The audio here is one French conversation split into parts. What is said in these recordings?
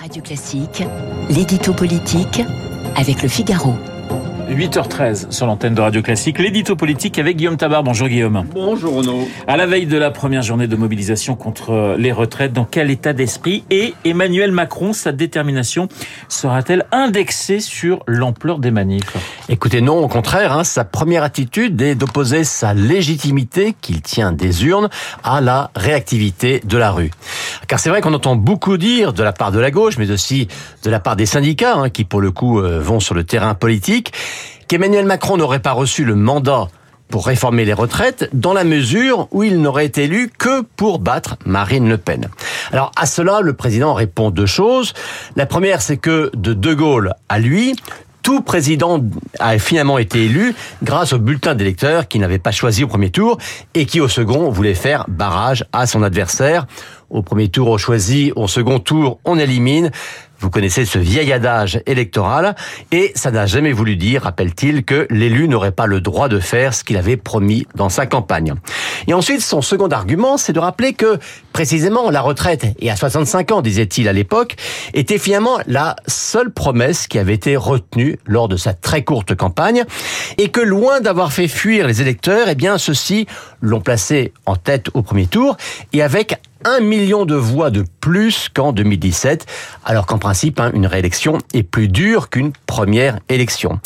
Radio Classique, l'édito politique avec le Figaro. 8h13 sur l'antenne de Radio Classique, l'édito politique avec Guillaume Tabar. Bonjour Guillaume. Bonjour Renaud. À la veille de la première journée de mobilisation contre les retraites, dans quel état d'esprit et Emmanuel Macron, sa détermination sera-t-elle indexée sur l'ampleur des manifs? Écoutez, non, au contraire, hein, sa première attitude est d'opposer sa légitimité qu'il tient des urnes à la réactivité de la rue. Car c'est vrai qu'on entend beaucoup dire de la part de la gauche, mais aussi de la part des syndicats, hein, qui pour le coup euh, vont sur le terrain politique, qu'Emmanuel Macron n'aurait pas reçu le mandat pour réformer les retraites dans la mesure où il n'aurait été élu que pour battre Marine Le Pen. Alors à cela, le président répond deux choses. La première, c'est que de De Gaulle à lui, tout président a finalement été élu grâce au bulletin d'électeurs qui n'avait pas choisi au premier tour et qui au second voulait faire barrage à son adversaire. Au premier tour, on choisit, au second tour, on élimine. Vous connaissez ce vieil adage électoral et ça n'a jamais voulu dire, rappelle-t-il, que l'élu n'aurait pas le droit de faire ce qu'il avait promis dans sa campagne. Et ensuite, son second argument, c'est de rappeler que précisément la retraite, et à 65 ans, disait-il à l'époque, était finalement la seule promesse qui avait été retenue lors de sa très courte campagne et que loin d'avoir fait fuir les électeurs, eh bien, ceux-ci l'ont placé en tête au premier tour et avec un million de voix de plus qu'en 2017, alors qu'en principe, hein, une réélection est plus dure qu'une première élection.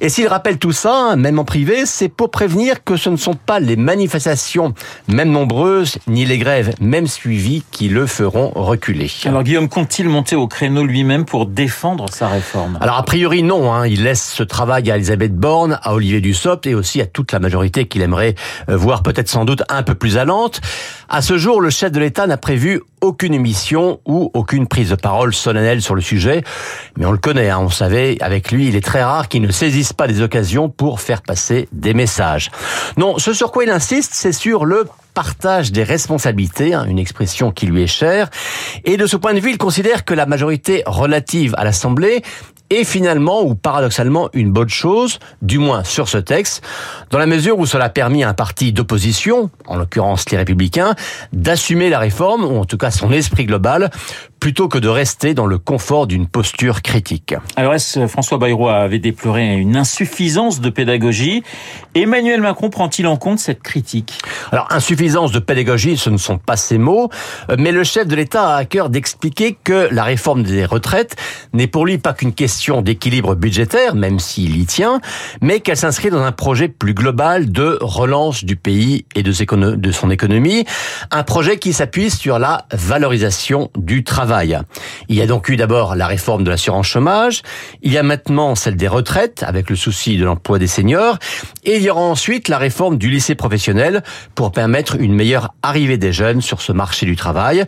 Et s'il rappelle tout ça, même en privé, c'est pour prévenir que ce ne sont pas les manifestations, même nombreuses, ni les grèves, même suivies, qui le feront reculer. Alors Guillaume, compte-t-il monter au créneau lui-même pour défendre sa réforme? Alors a priori non, hein, il laisse ce travail à Elisabeth Borne, à Olivier Dussopt et aussi à toute la majorité qu'il aimerait euh, voir peut-être sans doute un peu plus allante. À ce jour, le chef de l'État n'a prévu aucune émission ou aucune prise de parole solennelle sur le sujet. Mais on le connaît, hein, on savait, avec lui, il est très rare qu'il ne saisisse pas des occasions pour faire passer des messages. Non, ce sur quoi il insiste, c'est sur le partage des responsabilités, hein, une expression qui lui est chère. Et de ce point de vue, il considère que la majorité relative à l'Assemblée est finalement ou paradoxalement une bonne chose, du moins sur ce texte, dans la mesure où cela a permis à un parti d'opposition, en l'occurrence les républicains, d'assumer la réforme, ou en tout cas son esprit global, plutôt que de rester dans le confort d'une posture critique. Alors est-ce François Bayrou avait déploré une insuffisance de pédagogie? Emmanuel Macron prend-il en compte cette critique? Alors insuffisance de pédagogie, ce ne sont pas ces mots, mais le chef de l'État a à cœur d'expliquer que la réforme des retraites n'est pour lui pas qu'une question d'équilibre budgétaire, même s'il y tient, mais qu'elle s'inscrit dans un projet plus global de relance du pays et de son économie, un projet qui s'appuie sur la valorisation du travail il y a donc eu d'abord la réforme de l'assurance chômage, il y a maintenant celle des retraites avec le souci de l'emploi des seniors, et il y aura ensuite la réforme du lycée professionnel pour permettre une meilleure arrivée des jeunes sur ce marché du travail.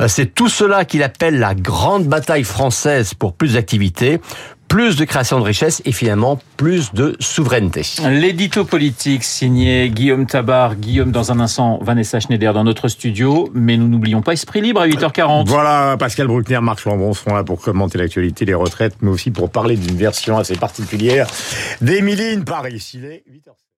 Euh, c'est tout cela qu'il appelle la grande bataille française pour plus d'activité, plus de création de richesse et finalement plus de souveraineté. L'édito politique signé Guillaume Tabar. Guillaume, dans un instant, Vanessa Schneider dans notre studio. Mais nous n'oublions pas Esprit Libre à 8h40. Voilà, Pascal Bruckner, Marc Lambron seront là pour commenter l'actualité, les retraites, mais aussi pour parler d'une version assez particulière d'Émilie Paris. Il est 8h.